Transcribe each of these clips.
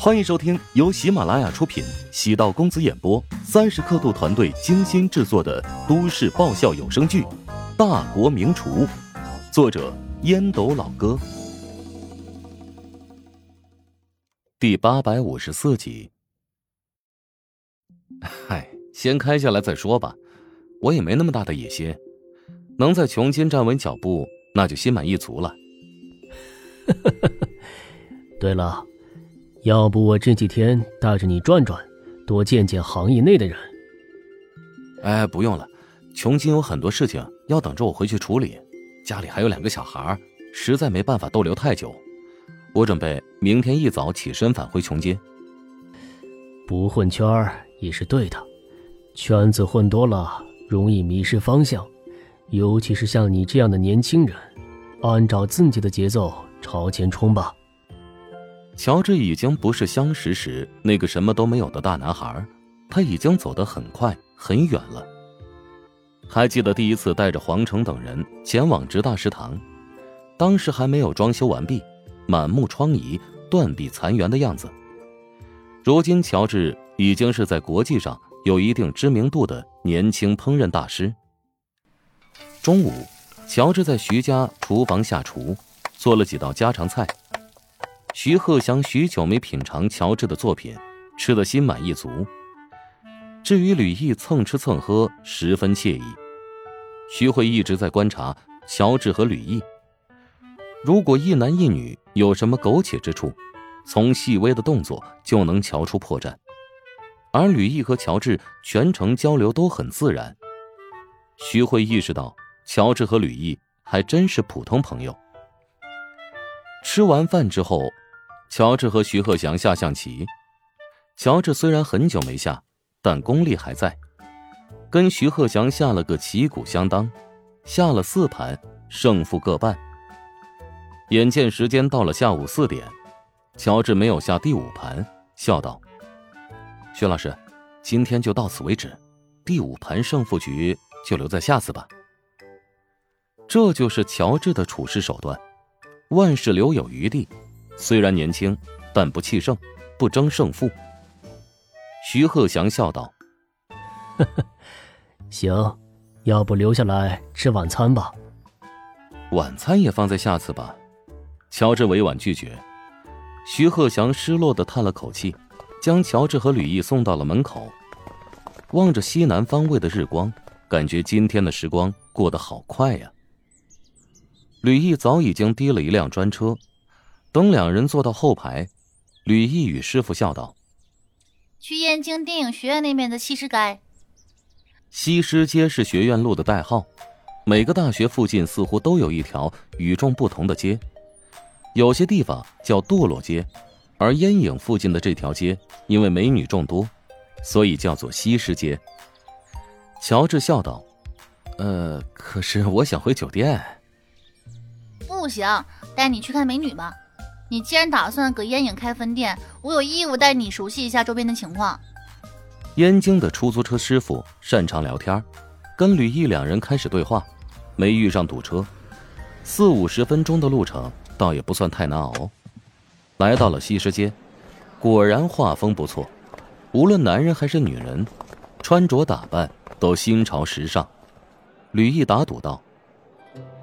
欢迎收听由喜马拉雅出品、喜道公子演播、三十刻度团队精心制作的都市爆笑有声剧《大国名厨》，作者烟斗老哥，第八百五十四集。嗨，先开下来再说吧，我也没那么大的野心，能在琼金站稳脚步，那就心满意足了。对了。要不我这几天带着你转转，多见见行业内的人。哎，不用了，琼金有很多事情要等着我回去处理，家里还有两个小孩，实在没办法逗留太久。我准备明天一早起身返回琼金。不混圈儿也是对的，圈子混多了容易迷失方向，尤其是像你这样的年轻人，按照自己的节奏朝前冲吧。乔治已经不是相识时那个什么都没有的大男孩，他已经走得很快很远了。还记得第一次带着黄成等人前往直大食堂，当时还没有装修完毕，满目疮痍、断壁残垣的样子。如今，乔治已经是在国际上有一定知名度的年轻烹饪大师。中午，乔治在徐家厨房下厨，做了几道家常菜。徐鹤祥许久没品尝乔治的作品，吃得心满意足。至于吕毅蹭吃蹭喝，十分惬意。徐慧一直在观察乔治和吕毅，如果一男一女有什么苟且之处，从细微的动作就能瞧出破绽。而吕毅和乔治全程交流都很自然，徐慧意识到乔治和吕毅还真是普通朋友。吃完饭之后。乔治和徐鹤祥下象棋。乔治虽然很久没下，但功力还在，跟徐鹤祥下了个旗鼓相当，下了四盘，胜负各半。眼见时间到了下午四点，乔治没有下第五盘，笑道：“徐老师，今天就到此为止，第五盘胜负局就留在下次吧。”这就是乔治的处事手段，万事留有余地。虽然年轻，但不气盛，不争胜负。徐鹤祥笑道：“呵呵，行，要不留下来吃晚餐吧？晚餐也放在下次吧。”乔治委婉拒绝。徐鹤祥失落的叹了口气，将乔治和吕毅送到了门口。望着西南方位的日光，感觉今天的时光过得好快呀。吕毅早已经滴了一辆专车。等两人坐到后排，吕毅与师傅笑道：“去燕京电影学院那边的西施街。西施街是学院路的代号，每个大学附近似乎都有一条与众不同的街。有些地方叫堕落街，而烟影附近的这条街因为美女众多，所以叫做西施街。”乔治笑道：“呃，可是我想回酒店。”“不行，带你去看美女吧。”你既然打算搁烟影开分店，我有义务带你熟悉一下周边的情况。燕京的出租车师傅擅长聊天，跟吕毅两人开始对话，没遇上堵车，四五十分钟的路程倒也不算太难熬。来到了西施街，果然画风不错，无论男人还是女人，穿着打扮都新潮时尚。吕毅打赌道：“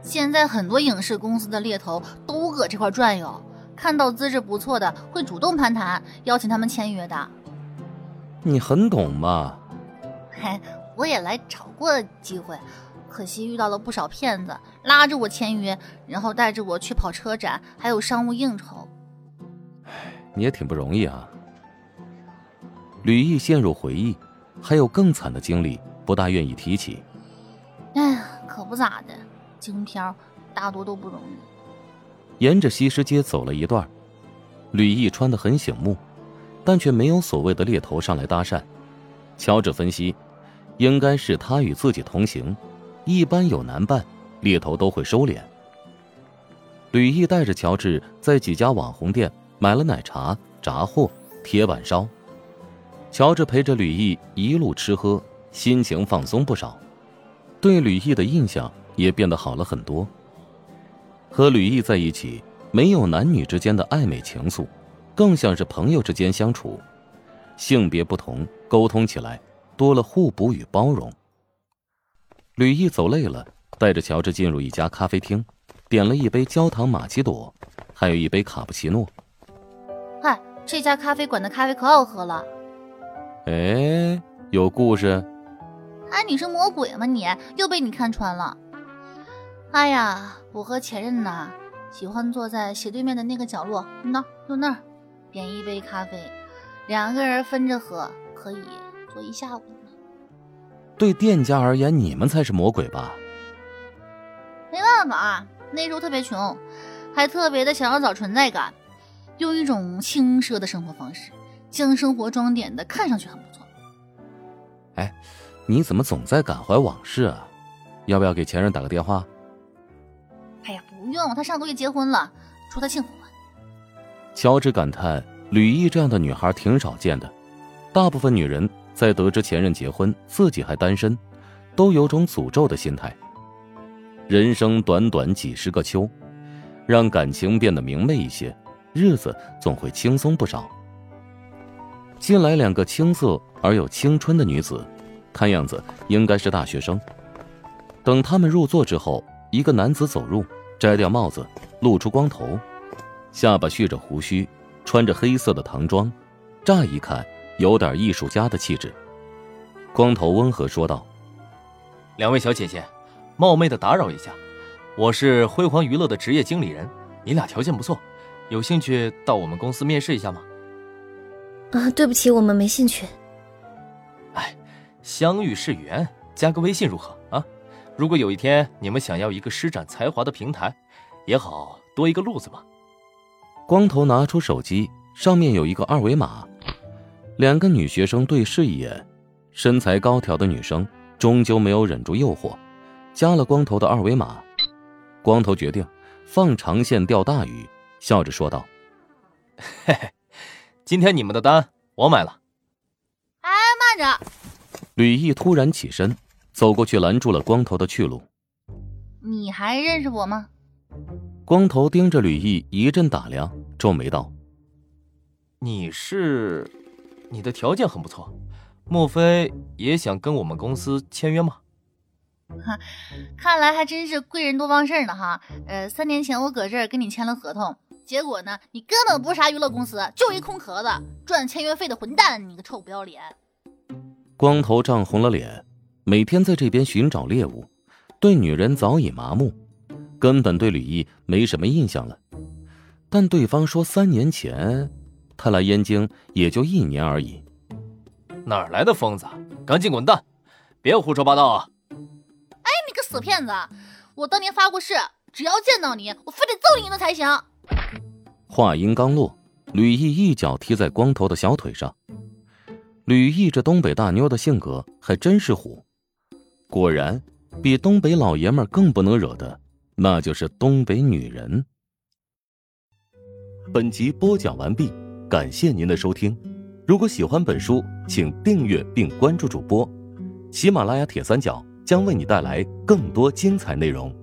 现在很多影视公司的猎头都搁这块转悠。”看到资质不错的，会主动攀谈，邀请他们签约的。你很懂嘛？嘿，我也来找过机会，可惜遇到了不少骗子，拉着我签约，然后带着我去跑车展，还有商务应酬。唉，你也挺不容易啊。吕毅陷入回忆，还有更惨的经历，不大愿意提起。哎呀，可不咋的，京漂大多都不容易。沿着西施街走了一段，吕毅穿得很醒目，但却没有所谓的猎头上来搭讪。乔治分析，应该是他与自己同行，一般有男伴，猎头都会收敛。吕毅带着乔治在几家网红店买了奶茶、炸货、铁板烧，乔治陪着吕毅一路吃喝，心情放松不少，对吕毅的印象也变得好了很多。和吕毅在一起，没有男女之间的暧昧情愫，更像是朋友之间相处。性别不同，沟通起来多了互补与包容。吕毅走累了，带着乔治进入一家咖啡厅，点了一杯焦糖玛奇朵，还有一杯卡布奇诺。嗨，这家咖啡馆的咖啡可好喝了。哎，有故事？哎，你是魔鬼吗？你又被你看穿了。哎呀，我和前任呐，喜欢坐在斜对面的那个角落，那就那儿，点一杯咖啡。两个人分着喝，可以坐一下午呢。对店家而言，你们才是魔鬼吧？没办法，那时候特别穷，还特别的想要找存在感，用一种轻奢的生活方式，将生活装点的看上去很不错。哎，你怎么总在感怀往事啊？要不要给前任打个电话？用，他上个月结婚了，祝他幸福吧。乔治感叹。吕毅这样的女孩挺少见的，大部分女人在得知前任结婚，自己还单身，都有种诅咒的心态。人生短短几十个秋，让感情变得明媚一些，日子总会轻松不少。进来两个青涩而又青春的女子，看样子应该是大学生。等他们入座之后，一个男子走入，摘掉帽子，露出光头，下巴蓄着胡须。穿着黑色的唐装，乍一看有点艺术家的气质。光头温和说道：“两位小姐姐，冒昧的打扰一下，我是辉煌娱乐的职业经理人，你俩条件不错，有兴趣到我们公司面试一下吗？”啊，对不起，我们没兴趣。哎，相遇是缘，加个微信如何啊？如果有一天你们想要一个施展才华的平台，也好多一个路子嘛。光头拿出手机，上面有一个二维码。两个女学生对视一眼，身材高挑的女生终究没有忍住诱惑，加了光头的二维码。光头决定放长线钓大鱼，笑着说道：“嘿嘿，今天你们的单我买了。”哎，慢着！吕毅突然起身，走过去拦住了光头的去路。“你还认识我吗？”光头盯着吕毅一阵打量，皱眉道：“你是，你的条件很不错，莫非也想跟我们公司签约吗？”哈，看来还真是贵人多忘事呢哈。呃，三年前我搁这儿跟你签了合同，结果呢，你根本不是啥娱乐公司，就一空壳子，赚签约费的混蛋，你个臭不要脸！光头涨红了脸，每天在这边寻找猎物，对女人早已麻木。根本对吕毅没什么印象了，但对方说三年前他来燕京也就一年而已。哪来的疯子？赶紧滚蛋！别胡说八道啊！哎，你个死骗子！我当年发过誓，只要见到你，我非得揍你一顿才行。话音刚落，吕毅一脚踢在光头的小腿上。吕毅这东北大妞的性格还真是虎，果然比东北老爷们更不能惹的。那就是东北女人。本集播讲完毕，感谢您的收听。如果喜欢本书，请订阅并关注主播。喜马拉雅铁三角将为你带来更多精彩内容。